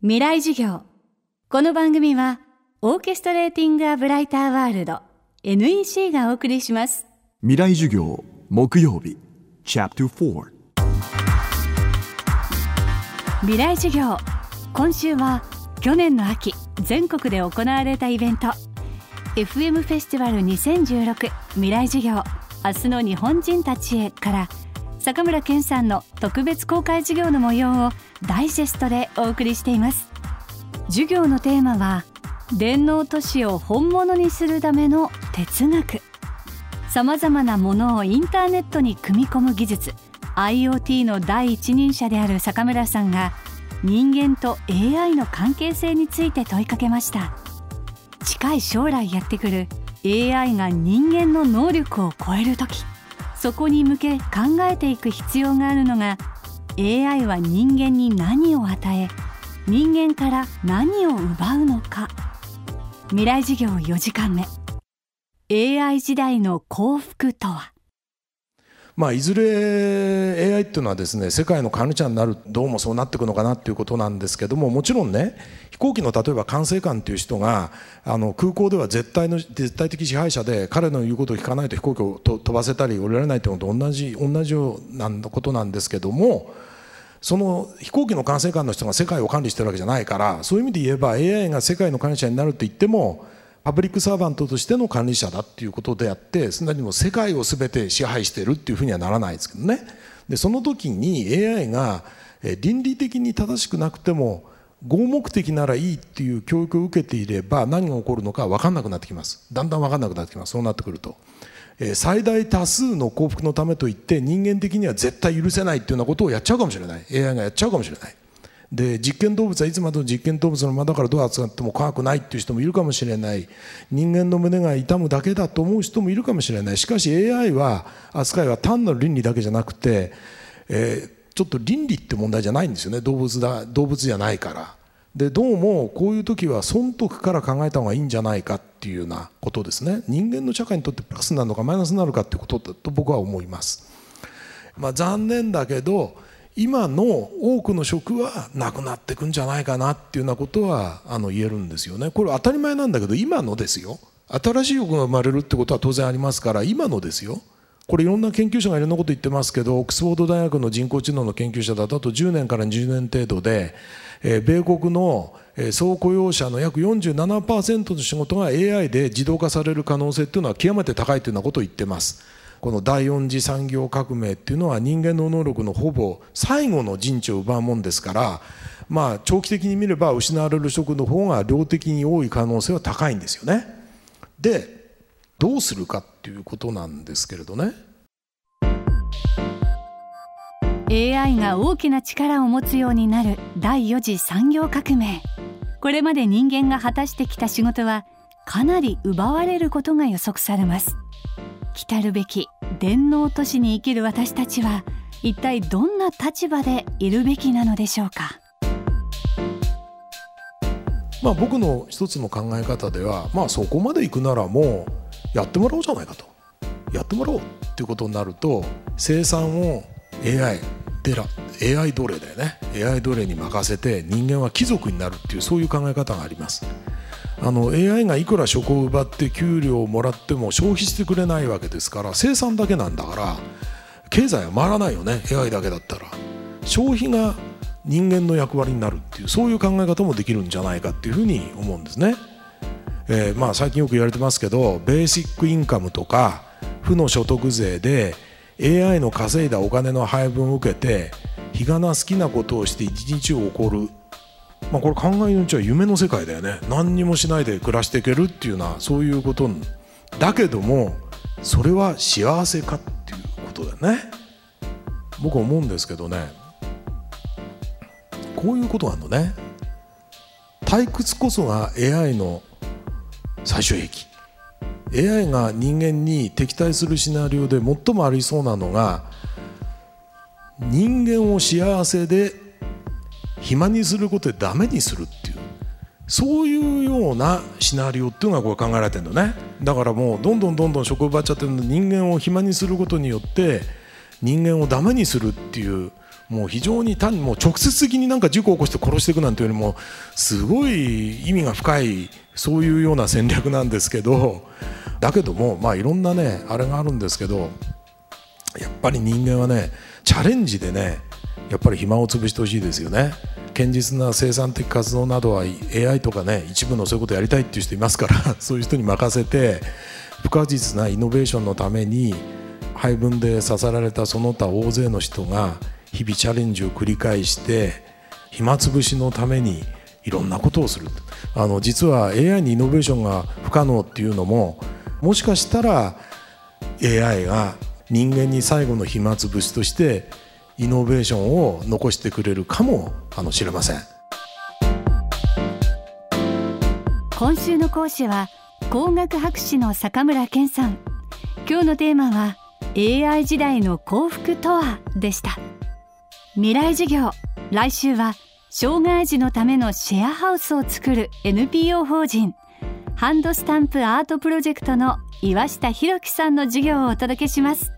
未来授業。この番組はオーケストレーティング・ア・ブライター・ワールド NEC がお送りします。未来授業木曜日チャプター4未来授業。今週は去年の秋全国で行われたイベント。FM フェスティバル2016未来授業。明日の日本人たちへから坂村健さんの特別公開授業の模様をダイジェストでお送りしています。授業のテーマは電脳都市を本物にするための哲学。さまざまなものをインターネットに組み込む技術。IoT の第一人者である坂村さんが人間と AI の関係性について問いかけました。近い将来やってくる AI が人間の能力を超える時。そこに向け考えていく必要があるのが AI は人間に何を与え人間から何を奪うのか。未来事業4時間目。AI 時代の幸福とは？まあ、いずれ AI っていうのはですね世界の管理者になるどうもそうなっていくのかなっていうことなんですけどももちろんね飛行機の例えば管制官っていう人があの空港では絶対の絶対的支配者で彼の言うことを聞かないと飛行機を飛ばせたり降りられないっていうのと同じ同じようなことなんですけどもその飛行機の管制官の人が世界を管理してるわけじゃないからそういう意味で言えば AI が世界の管理者になると言ってもパブリックサーバントとしての管理者だっていうことであってすなわちも世界を全て支配してるっていうふうにはならないですけどね。でその時に AI が倫理的に正しくなくても合目的ならいいっていう教育を受けていれば何が起こるのか分かんなくなってきます。だんだん分かんなくなってきます。そうなってくると。最大多数の幸福のためといって人間的には絶対許せないっていうようなことをやっちゃうかもしれない。AI がやっちゃうかもしれない。で実験動物はいつまでも実験動物のままだからどう扱っても怖くないっていう人もいるかもしれない。人間の胸が痛むだけだと思う人もいるかもしれない。しかし AI は扱いは単なる倫理だけじゃなくて、えー、ちょっと倫理って問題じゃないんですよね。動物だ動物じゃないから。でどうもこういう時は損得から考えた方がいいんじゃないかっていうようなことですね。人間の社会にとってプラスになるのかマイナスになるかっていうことだと僕は思います、まあ、残念だけど今の多くの職はなくなっていくんじゃないかなっていうようなことはあの言えるんですよね。これ当たり前なんだけど今のですよ。新しい欲が生まれるってことは当然ありますから今のですよ。これいろんな研究者がいろんなこと言ってますけどオックスフォード大学の人工知能の研究者だとあと10年から20年程度でえ米国の総雇用者の約47%の仕事が AI で自動化される可能性っていうのは極めて高いというようなことを言ってます。この第四次産業革命っていうのは人間の能力のほぼ最後の陣地を奪うもんですからまあ長期的に見れば失われる職の方が量的に多い可能性は高いんですよね。でどうするかっていうことなんですけれどね。AI が大きな力を持つようになる第4次産業革命。これまで人間が果たしてきた仕事はかなり奪われることが予測されます。来るべき電脳都市に生きる私たちは一体どんな立場でいるべきなのでしょうか？まあ僕の一つの考え方ではまあそこまで行くならもうやってもらおうじゃないかと。やってもらおうっていうことになると生産を AI デラ AI 奴隷だよね。AI 奴隷に任せて人間は貴族になるっていうそういう考え方があります。あの AI がいくら職を奪って給料をもらっても消費してくれないわけですから生産だけなんだから経済は回らないよね AI だけだったら。消費が人間の役割になるっていうそういう考え方もできるんじゃないかっていうふうに思うんですね、えー、まあ最近よく言われてますけどベーシックインカムとか負の所得税で AI の稼いだお金の配分を受けて日がな好きなことをして一日を送る、まあ、これ考えのうちは夢の世界だよね。何にもしないで暮らしていけるっていうのはそういうことだけどもそれは幸せかっていうことだよね。僕は思うんですけどね。こういうことなのね。退屈こそが AI の最終兵器。AI が人間に敵対するシナリオで最もありそうなのが人間を幸せで暇にすることでダメにするっていうそういうようなシナリオっていうのがこれ考えられてるんだね。だからもうどんどんどんどん職場っちゃってるの人間を暇にすることによって人間をダメにするっていうもう非常に単にもう直接的になんか事故を起こして殺していくなんていうよりもすごい意味が深いそういうような戦略なんですけどだけどもまあいろんなねあれがあるんですけどやっぱり人間はねチャレンジでねやっぱり暇を潰してほしいですよね。堅実な生産的活動などは AI とかね一部のそういうことやりたいっていう人いますから そういう人に任せて不可実なイノベーションのために配分で刺さられたその他大勢の人が日々チャレンジを繰り返して暇つぶしのためにいろんなことをする。あの実は AI にイノベーションが不可能っていうのももしかしたら AI が人間に最後の暇つぶしとしてイノベーションを残してくれるかもあのしれません。今週の講師は工学博士の坂村健さん。今日のテーマは AI 時代の幸福とはでした。未来授業。来週は障害児のためのシェアハウスを作る NPO 法人。ハンドスタンプアートプロジェクトの岩下博樹さんの授業をお届けします。